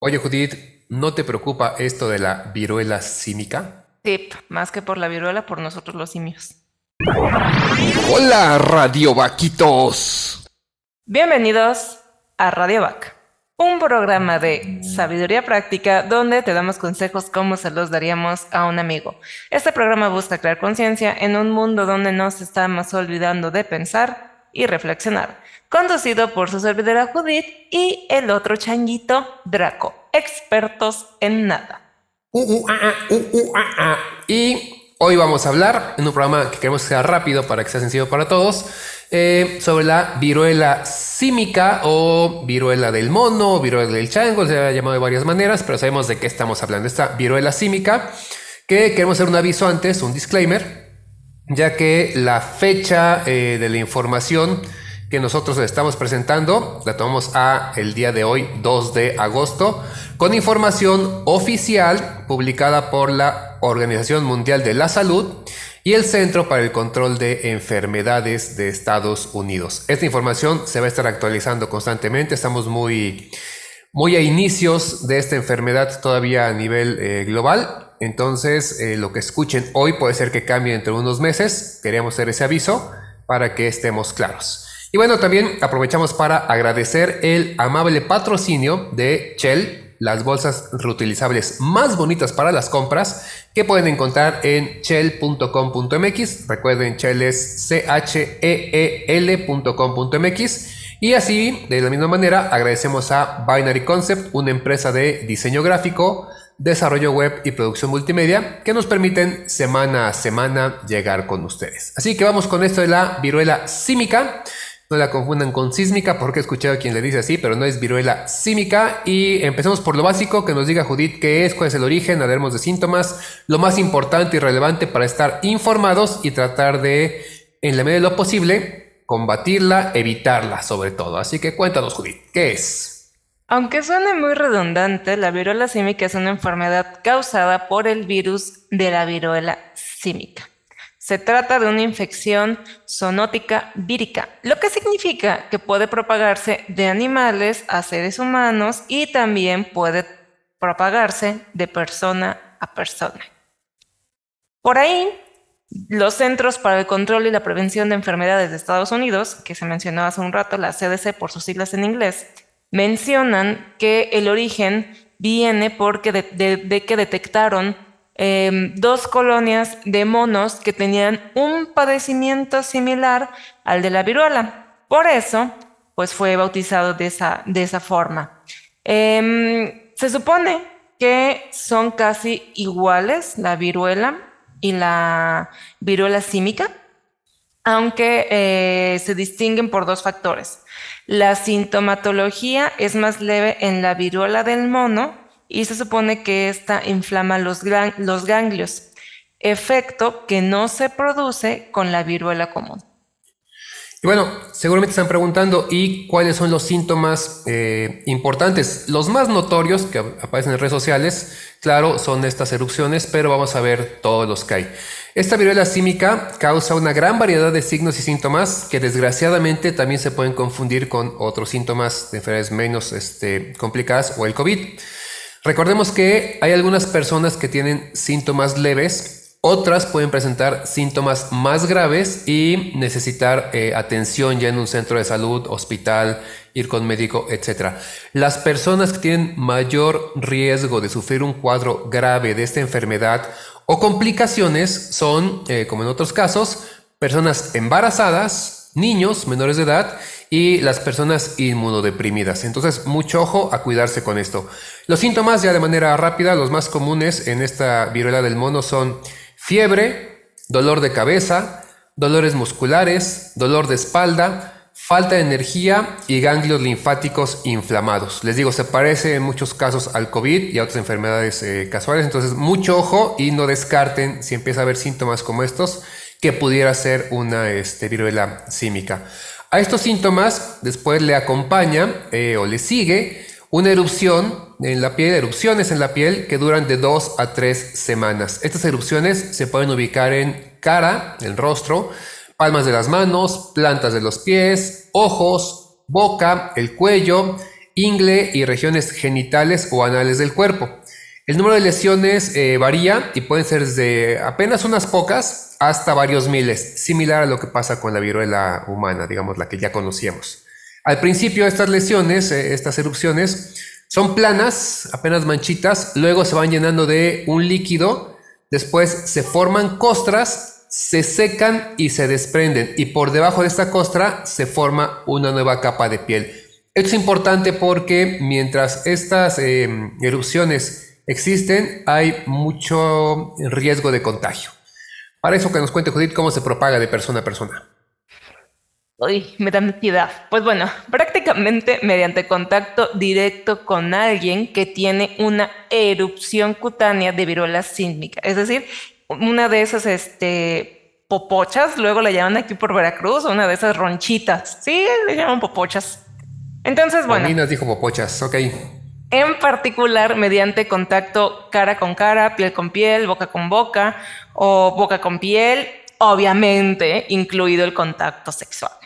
Oye, Judith, ¿no te preocupa esto de la viruela símica? Tip, más que por la viruela, por nosotros los simios. Hola, Radio Vaquitos. Bienvenidos a Radio Vac, un programa de sabiduría práctica donde te damos consejos como se los daríamos a un amigo. Este programa busca crear conciencia en un mundo donde nos estamos olvidando de pensar y reflexionar. Conducido por su servidora Judith y el otro changuito Draco, expertos en nada. Uh, uh, ah, ah, uh, uh, ah. Y hoy vamos a hablar en un programa que queremos que sea rápido para que sea sencillo para todos. eh, sobre la viruela símica o viruela del mono, viruela del chango, se ha llamado de varias maneras, pero sabemos de qué estamos hablando. Esta viruela símica, que queremos hacer un aviso antes, un disclaimer, ya que la fecha eh, de la información que nosotros estamos presentando la tomamos a el día de hoy, 2 de agosto, con información oficial publicada por la Organización Mundial de la Salud y el Centro para el Control de Enfermedades de Estados Unidos. Esta información se va a estar actualizando constantemente, estamos muy, muy a inicios de esta enfermedad todavía a nivel eh, global, entonces eh, lo que escuchen hoy puede ser que cambie entre unos meses, queríamos hacer ese aviso para que estemos claros. Y bueno, también aprovechamos para agradecer el amable patrocinio de Shell, las bolsas reutilizables más bonitas para las compras que pueden encontrar en shell.com.mx. Recuerden, Shell es C-H-E-E-L.com.mx. Y así, de la misma manera, agradecemos a Binary Concept, una empresa de diseño gráfico, desarrollo web y producción multimedia que nos permiten semana a semana llegar con ustedes. Así que vamos con esto de la viruela símica. No la confundan con sísmica porque he escuchado a quien le dice así, pero no es viruela símica. Y empecemos por lo básico, que nos diga Judith qué es, cuál es el origen, hablaremos de síntomas, lo más importante y relevante para estar informados y tratar de, en la medida de lo posible, combatirla, evitarla sobre todo. Así que cuéntanos Judith, ¿qué es? Aunque suene muy redundante, la viruela símica es una enfermedad causada por el virus de la viruela símica. Se trata de una infección zoonótica vírica, lo que significa que puede propagarse de animales a seres humanos y también puede propagarse de persona a persona. Por ahí, los Centros para el Control y la Prevención de Enfermedades de Estados Unidos, que se mencionó hace un rato, la CDC por sus siglas en inglés, mencionan que el origen viene porque de, que detectaron eh, dos colonias de monos que tenían un padecimiento similar al de la viruela. Por eso, pues fue bautizado de esa, de esa forma. Eh, se supone que son casi iguales la viruela y la viruela símica, aunque eh, se distinguen por dos factores. La sintomatología es más leve en la viruela del mono y se supone que esta inflama los, ganglios, efecto que no se produce con la viruela común. Y bueno, seguramente están preguntando, ¿y cuáles son los síntomas eh, importantes? Los más notorios que aparecen en redes sociales, claro, son estas erupciones, pero vamos a ver todos los que hay. Esta viruela símica causa una gran variedad de signos y síntomas que desgraciadamente también se pueden confundir con otros síntomas de enfermedades menos este, complicadas o el COVID. Recordemos que hay algunas personas que tienen síntomas leves, otras pueden presentar síntomas más graves y necesitar eh, atención ya en un centro de salud, hospital, ir con médico, etc. Las personas que tienen mayor riesgo de sufrir un cuadro grave de esta enfermedad o complicaciones son, eh, como en otros casos, personas embarazadas, niños menores de edad y las personas inmunodeprimidas. Entonces, mucho ojo a cuidarse con esto. Los síntomas, ya de manera rápida, los más comunes en esta viruela del mono son fiebre, dolor de cabeza, dolores musculares, dolor de espalda, falta de energía y ganglios linfáticos inflamados. Les digo, se parece en muchos casos al COVID y a otras enfermedades eh, casuales, entonces mucho ojo y no descarten si empieza a haber síntomas como estos que pudiera ser una este, viruela símica. A estos síntomas después le acompaña eh, o le sigue una erupción en la piel, erupciones en la piel que duran de dos a tres semanas. Estas erupciones se pueden ubicar en cara, el rostro, palmas de las manos, plantas de los pies, ojos, boca, el cuello, ingle y regiones genitales o anales del cuerpo. El número de lesiones eh, varía y pueden ser desde apenas unas pocas hasta varios miles, similar a lo que pasa con la viruela humana, digamos la que ya conocíamos. Al principio estas lesiones, eh, estas erupciones, son planas, apenas manchitas, luego se van llenando de un líquido, después se forman costras, se secan y se desprenden y por debajo de esta costra se forma una nueva capa de piel. Esto es importante porque mientras estas eh, erupciones existen, hay mucho riesgo de contagio. Para eso que nos cuente Judith cómo se propaga de persona a persona. Uy, me da ansiedad. Pues bueno, prácticamente mediante contacto directo con alguien que tiene una erupción cutánea de viruela sísmica. Es decir, una de esas este, popochas, luego le llaman aquí por Veracruz, una de esas ronchitas. Sí, le llaman popochas. Entonces, bueno. nos dijo popochas, ok en particular mediante contacto cara con cara, piel con piel, boca con boca o boca con piel, obviamente incluido el contacto sexual.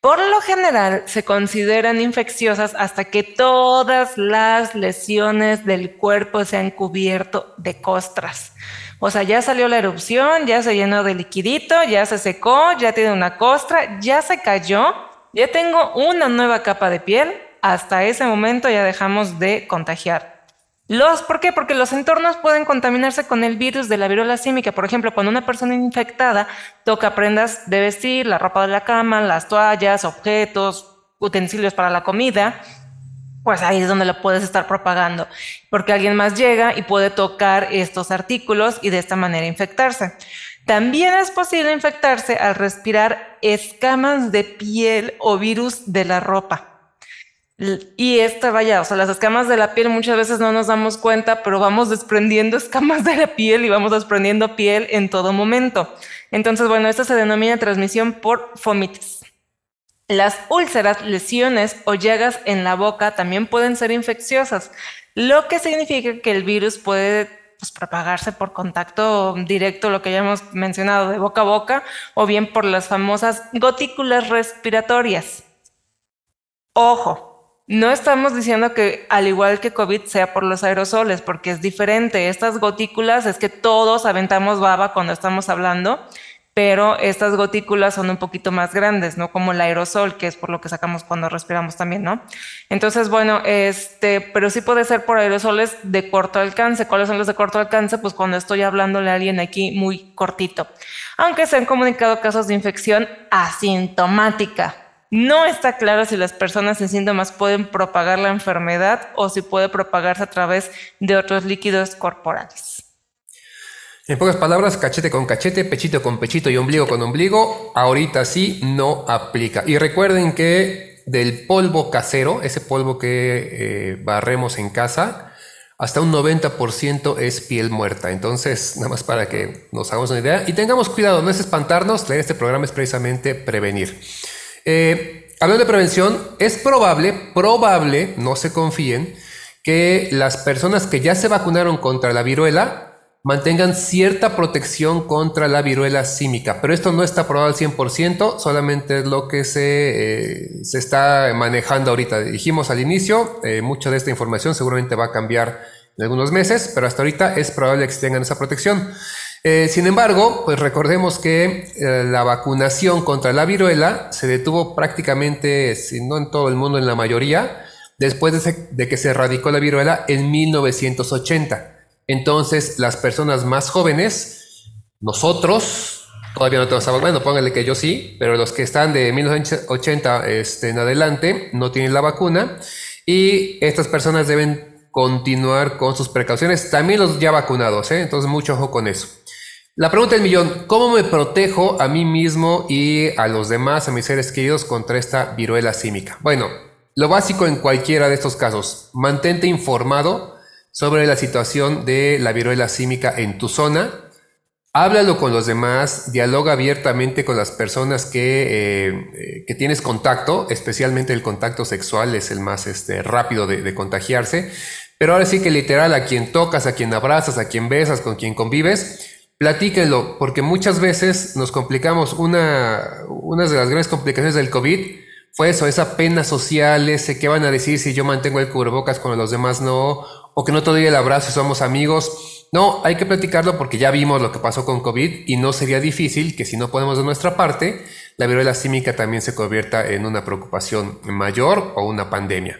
Por lo general se consideran infecciosas hasta que todas las lesiones del cuerpo se han cubierto de costras. O sea, ya salió la erupción, ya se llenó de liquidito, ya se secó, ya tiene una costra, ya se cayó, ya tengo una nueva capa de piel hasta ese momento ya dejamos de contagiar. Los, ¿Por qué? Porque los entornos pueden contaminarse con el virus de la viruela símica. Por ejemplo, cuando una persona infectada toca prendas de vestir, la ropa de la cama, las toallas, objetos, utensilios para la comida, pues ahí es donde lo puedes estar propagando, porque alguien más llega y puede tocar estos artículos y de esta manera infectarse. También es posible infectarse al respirar escamas de piel o virus de la ropa. Y esta, vaya, o sea, las escamas de la piel muchas veces no nos damos cuenta, pero vamos desprendiendo escamas de la piel y vamos desprendiendo piel en todo momento. Entonces, bueno, esto se denomina transmisión por fomites. Las úlceras, lesiones o llagas en la boca también pueden ser infecciosas, lo que significa que el virus puede pues, propagarse por contacto directo, lo que ya hemos mencionado, de boca a boca, o bien por las famosas gotículas respiratorias. Ojo, no estamos diciendo que al igual que COVID sea por los aerosoles, porque es diferente. Estas gotículas es que todos aventamos baba cuando estamos hablando, pero estas gotículas son un poquito más grandes, ¿no? Como el aerosol, que es por lo que sacamos cuando respiramos también, ¿no? Entonces, bueno, este, pero sí puede ser por aerosoles de corto alcance. ¿Cuáles son los de corto alcance? Pues cuando estoy hablándole a alguien aquí muy cortito. Aunque se han comunicado casos de infección asintomática no está claro si las personas sin síntomas pueden propagar la enfermedad o si puede propagarse a través de otros líquidos corporales. En pocas palabras, cachete con cachete, pechito con pechito y ombligo con ombligo, ahorita sí no aplica. Y recuerden que del polvo casero, ese polvo que eh, barremos en casa, hasta un 90% es piel muerta. Entonces, nada más para que nos hagamos una idea y tengamos cuidado, no es espantarnos, este programa es precisamente prevenir. Eh, hablando de prevención, es probable, probable, no se confíen, que las personas que ya se vacunaron contra la viruela mantengan cierta protección contra la viruela símica, pero esto no está probado al 100%, solamente es lo que se, eh, se está manejando ahorita. Dijimos al inicio, eh, mucha de esta información seguramente va a cambiar en algunos meses, pero hasta ahorita es probable que tengan esa protección. Eh, sin embargo, pues recordemos que eh, la vacunación contra la viruela se detuvo prácticamente, si no en todo el mundo, en la mayoría, después de, que se erradicó la viruela en 1980. Entonces, las personas más jóvenes, nosotros, todavía no tenemos bueno, póngale que yo sí, pero los que están de 1980 este, en adelante no tienen la vacuna y estas personas deben continuar con sus precauciones, también los ya vacunados, ¿eh? entonces mucho ojo con eso. La pregunta del millón, ¿cómo me protejo a mí mismo y a los demás, a mis seres queridos, contra esta viruela símica? Bueno, lo básico en cualquiera de estos casos, mantente informado sobre la situación de la viruela símica en tu zona, háblalo con los demás, dialoga abiertamente con las personas que, eh, que tienes contacto, especialmente el contacto sexual es el más este, rápido de, contagiarse, pero ahora sí que literal a quien tocas, a quien abrazas, a quien besas, con quien convives, Platíquenlo, porque muchas veces nos complicamos. Una, de las grandes complicaciones del COVID fue eso, esa pena social, ese que van a decir si yo mantengo el cubrebocas cuando los demás no, o que no te doy el abrazo somos amigos. No, hay que platicarlo porque ya vimos lo que pasó con COVID y no sería difícil que si no ponemos de nuestra parte, la viruela símica también se convierta en una preocupación mayor o una pandemia.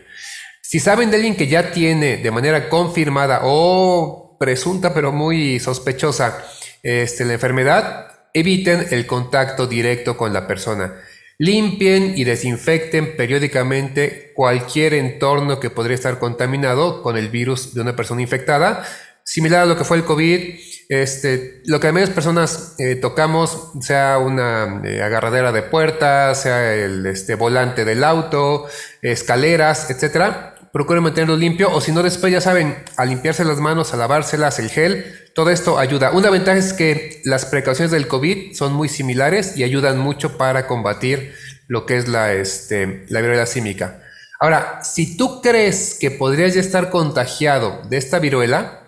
Si saben de alguien que ya tiene de manera confirmada o presunta pero muy sospechosa este, la enfermedad, eviten el contacto directo con la persona. Limpien y desinfecten periódicamente cualquier entorno que podría estar contaminado con el virus de una persona infectada similar a lo que fue el COVID, este, lo que a menos personas eh, tocamos, sea una eh, agarradera de puertas, sea el este, volante del auto, escaleras, etcétera, procuren mantenerlo limpio o si no después ya saben, a limpiarse las manos, a lavárselas, el gel, todo esto ayuda. Una ventaja es que las precauciones del COVID son muy similares y ayudan mucho para combatir lo que es la, este, la viruela símica. Ahora, si tú crees que podrías ya estar contagiado de esta viruela,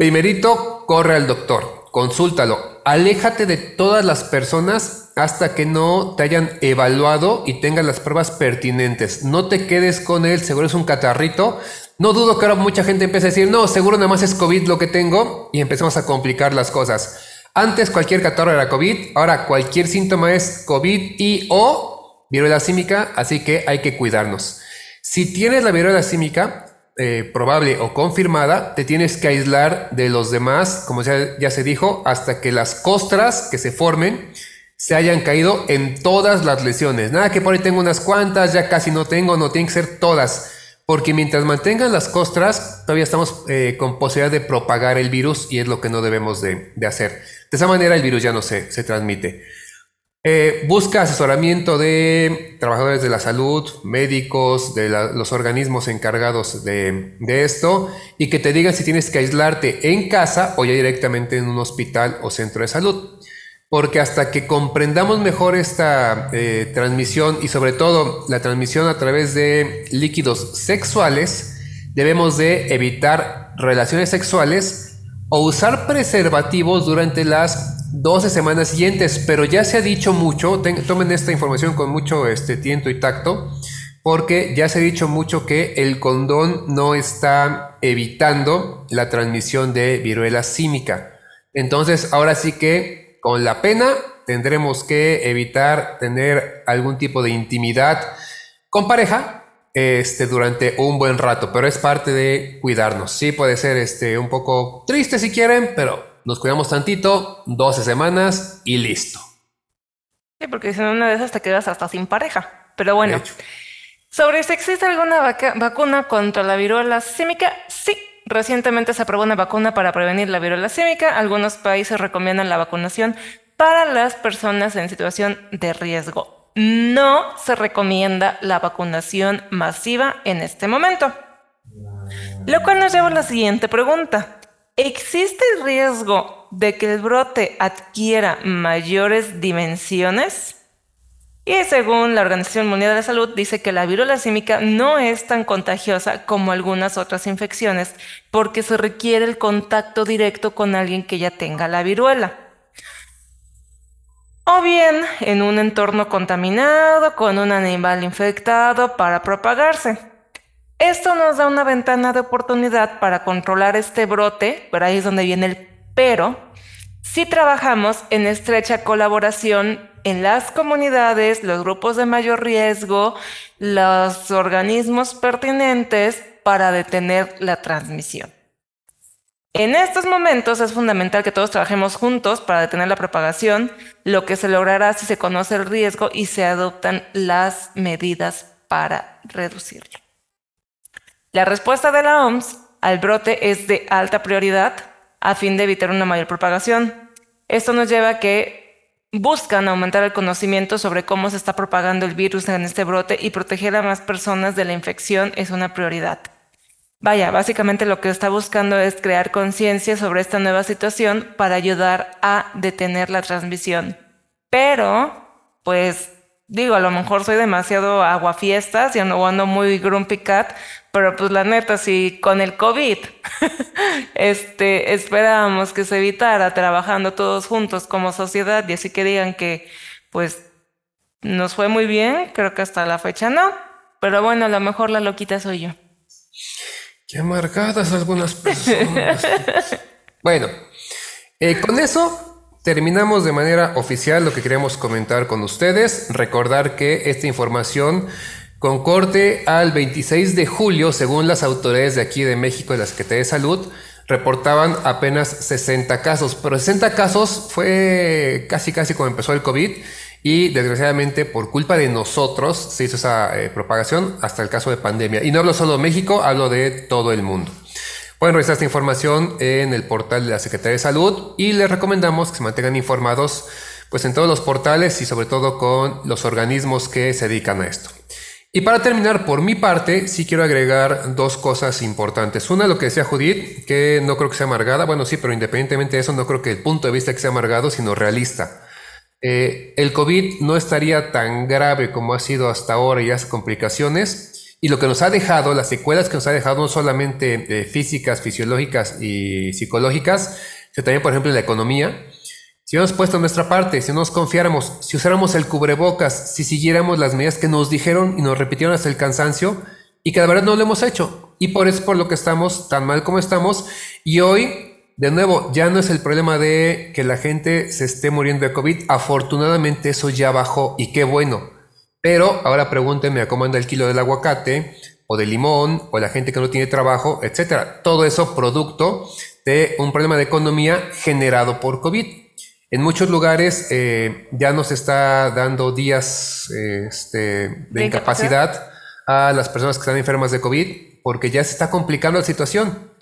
Primerito, corre al doctor, consúltalo, aléjate de todas las personas hasta que no te hayan evaluado y tengas las pruebas pertinentes. No te quedes con él, seguro es un catarrito. No dudo que ahora mucha gente empiece a decir, no, seguro nada más es COVID lo que tengo y empezamos a complicar las cosas. Antes cualquier catarro era COVID, ahora cualquier síntoma es COVID y o viruela símica, así que hay que cuidarnos. Si tienes la viruela símica, eh, probable o confirmada, te tienes que aislar de los demás, como ya, se dijo, hasta que las costras que se formen se hayan caído en todas las lesiones. Nada que por ahí tengo unas cuantas, ya casi no tengo, no tienen que ser todas. Porque mientras mantengan las costras, todavía estamos eh, con posibilidad de propagar el virus y es lo que no debemos de, hacer. De esa manera el virus ya no se transmite. Eh, busca asesoramiento de trabajadores de la salud, médicos, de los organismos encargados de, esto y que te digan si tienes que aislarte en casa o ya directamente en un hospital o centro de salud. Porque hasta que comprendamos mejor esta eh, transmisión y sobre todo la transmisión a través de líquidos sexuales, debemos de evitar relaciones sexuales o usar preservativos durante las 12 semanas siguientes, pero ya se ha dicho mucho, tomen esta información con mucho este, tiento y tacto, porque ya se ha dicho mucho que el condón no está evitando la transmisión de viruela símica. Entonces, ahora sí que con la pena tendremos que evitar tener algún tipo de intimidad con pareja este, durante un buen rato, pero es parte de cuidarnos. Sí puede ser este, un poco triste si quieren, pero nos cuidamos tantito, 12 semanas y listo. Sí, porque si no, una de esas te quedas hasta sin pareja. Pero bueno, sobre si existe alguna vacuna contra la viruela símica, sí. Recientemente se aprobó una vacuna para prevenir la viruela símica. Algunos países recomiendan la vacunación para las personas en situación de riesgo. No se recomienda la vacunación masiva en este momento. Lo cual nos lleva a la siguiente pregunta. ¿Existe el riesgo de que el brote adquiera mayores dimensiones? Y según la Organización Mundial de la Salud, dice que la viruela símica no es tan contagiosa como algunas otras infecciones porque se requiere el contacto directo con alguien que ya tenga la viruela. O bien en un entorno contaminado con un animal infectado para propagarse. Esto nos da una ventana de oportunidad para controlar este brote, pero ahí es donde viene el pero, si trabajamos en estrecha colaboración en las comunidades, los grupos de mayor riesgo, los organismos pertinentes para detener la transmisión. En estos momentos es fundamental que todos trabajemos juntos para detener la propagación, lo que se logrará si se conoce el riesgo y se adoptan las medidas para reducirlo. La respuesta de la OMS al brote es de alta prioridad a fin de evitar una mayor propagación. Esto nos lleva a que buscan aumentar el conocimiento sobre cómo se está propagando el virus en este brote y proteger a más personas de la infección es una prioridad. Vaya, básicamente lo que está buscando es crear conciencia sobre esta nueva situación para ayudar a detener la transmisión. Pero, pues digo, a lo mejor soy demasiado aguafiestas y ando, ando muy grumpy cat, pero pues la neta, si con el COVID este, esperábamos que se evitara trabajando todos juntos como sociedad y así que digan que pues nos fue muy bien, creo que hasta la fecha no, pero bueno, a lo mejor la loquita soy yo. Qué amargadas algunas personas. bueno, eh, con eso terminamos de manera oficial lo que queríamos comentar con ustedes. Recordar que esta información con corte al 26 de julio, según las autoridades de aquí de México y la Secretaría de Salud, reportaban apenas 60 casos, pero 60 casos fue casi casi como empezó el COVID y desgraciadamente por culpa de nosotros se hizo esa eh, propagación hasta el caso de pandemia. Y no hablo solo de México, hablo de todo el mundo. Pueden revisar esta información en el portal de la Secretaría de Salud y les recomendamos que se mantengan informados pues en todos los portales y sobre todo con los organismos que se dedican a esto. Y para terminar, por mi parte, sí quiero agregar dos cosas importantes. Una, lo que decía Judith, que no creo que sea amargada. Bueno, sí, pero independientemente de eso, no creo que el punto de vista sea amargado, sino realista. Eh, el COVID no estaría tan grave como ha sido hasta ahora y las complicaciones. Y lo que nos ha dejado, las secuelas que nos ha dejado, no solamente eh, físicas, fisiológicas y psicológicas, sino también, por ejemplo, la economía. Si hubiéramos puesto nuestra parte, si nos confiáramos, si usáramos el cubrebocas, si siguiéramos las medidas que nos dijeron y nos repitieron hasta el cansancio, y que la verdad no lo hemos hecho. Y por eso es por lo que estamos tan mal como estamos. Y hoy, de nuevo, ya no es el problema de que la gente se esté muriendo de COVID. Afortunadamente eso ya bajó y qué bueno. Pero ahora pregúntenme a cómo anda el kilo del aguacate o del limón o la gente que no tiene trabajo, etcétera. Todo eso producto de un problema de economía generado por COVID. En muchos lugares eh, ya nos está dando días eh, este, de, incapacidad a las personas que están enfermas de COVID porque ya se está complicando la situación.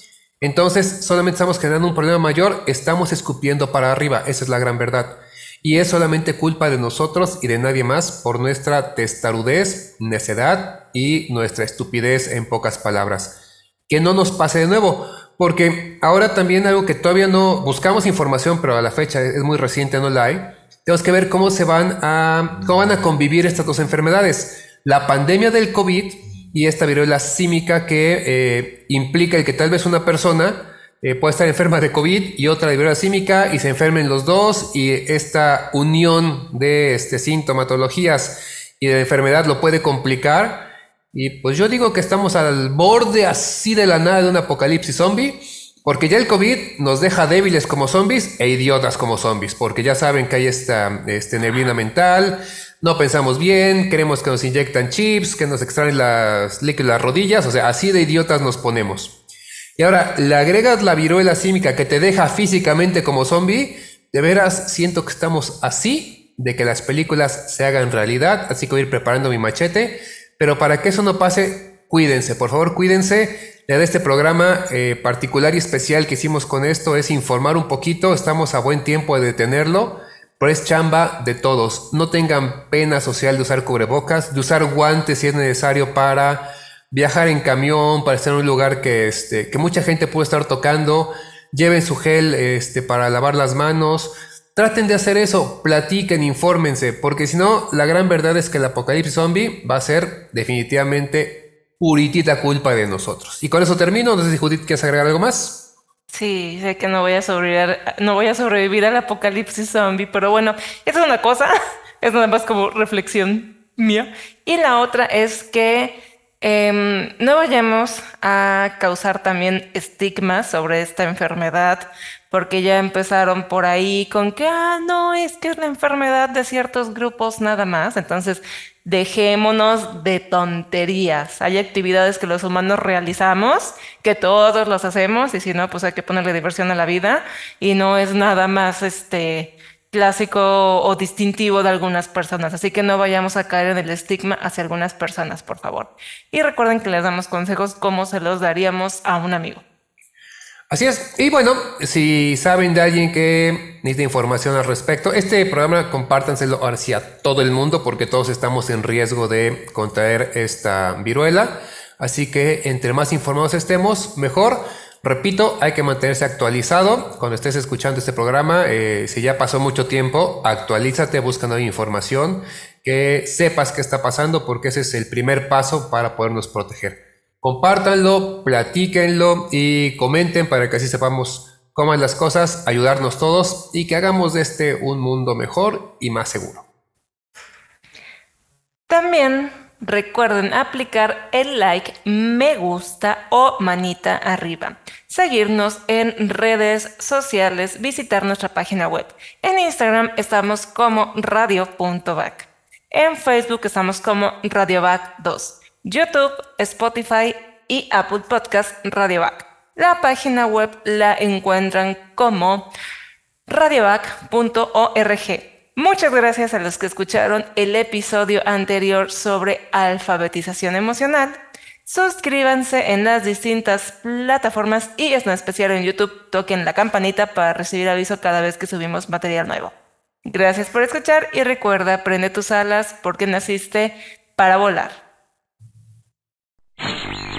Entonces, solamente estamos generando un problema mayor, estamos escupiendo para arriba, esa es la gran verdad. Y es solamente culpa de nosotros y de nadie más por nuestra testarudez, necedad y nuestra estupidez en pocas palabras. Que no nos pase de nuevo, porque ahora también algo que todavía no buscamos información, pero a la fecha es muy reciente, no la hay. Tenemos que ver cómo se van a, cómo van a convivir estas dos enfermedades. La pandemia del COVID y esta viruela símica que eh, implica el que tal vez una persona eh, pueda estar enferma de COVID y otra de viruela símica y se enfermen los dos y esta unión de este, sintomatologías y de enfermedad lo puede complicar y pues yo digo que estamos al borde así de la nada de un apocalipsis zombie, porque ya el COVID nos deja débiles como zombies e idiotas como zombies, porque ya saben que hay esta este, neblina mental, no pensamos bien, queremos que nos inyectan chips, que nos extraen las, las rodillas, o sea, así de idiotas nos ponemos. Y ahora, le agregas la viruela símica que te deja físicamente como zombie, de veras siento que estamos así de que las películas se hagan realidad, así que voy a ir preparando mi machete pero para que eso no pase, cuídense, por favor, cuídense. de este programa eh, particular y especial que hicimos con esto es informar un poquito. Estamos a buen tiempo de detenerlo, pero es chamba de todos. No tengan pena social de usar cubrebocas, de usar guantes si es necesario para viajar en camión, para estar en un lugar que, este, que mucha gente puede estar tocando. Lleven su gel este, para lavar las manos. Traten de hacer eso, platiquen, infórmense, porque si no, la gran verdad es que el apocalipsis zombie va a ser definitivamente puritita culpa de nosotros. Y con eso termino. No sé si Judith quieres agregar algo más. Sí, sé que no voy a sobrevivir, no voy a sobrevivir al apocalipsis zombie, pero bueno, esa es una cosa, es nada más como reflexión mía. Y la otra es que em, no vayamos a causar también estigmas sobre esta enfermedad, porque ya empezaron por ahí con que, ah, no, es que es la enfermedad de ciertos grupos nada más. Entonces, dejémonos de tonterías. Hay actividades que los humanos realizamos, que todos los hacemos, y si no, pues hay que ponerle diversión a la vida, y no es nada más este clásico o distintivo de algunas personas. Así que no vayamos a caer en el estigma hacia algunas personas, por favor. Y recuerden que les damos consejos como se los daríamos a un amigo. Así es. Y bueno, si saben de alguien que necesita información al respecto, este programa compártanselo hacia todo el mundo porque todos estamos en riesgo de contraer esta viruela. Así que entre más informados estemos, mejor. Repito, hay que mantenerse actualizado. Cuando estés escuchando este programa, eh, si ya pasó mucho tiempo, actualízate, busca nueva información, que sepas qué está pasando porque ese es el primer paso para podernos proteger. Compártanlo, platíquenlo y comenten para que así sepamos cómo van las cosas, ayudarnos todos y que hagamos de este un mundo mejor y más seguro. También recuerden aplicar el like, me gusta o manita arriba. Seguirnos en redes sociales, visitar nuestra página web. En Instagram estamos como radio.back. En Facebook estamos como radioback2. YouTube, Spotify y Apple Podcast Radioback. La página web la encuentran como radiovac.org. Muchas gracias a los que escucharon el episodio anterior sobre alfabetización emocional. Suscríbanse en las distintas plataformas y es en especial en YouTube toquen la campanita para recibir aviso cada vez que subimos material nuevo. Gracias por escuchar y recuerda, prende tus alas porque naciste para volar. you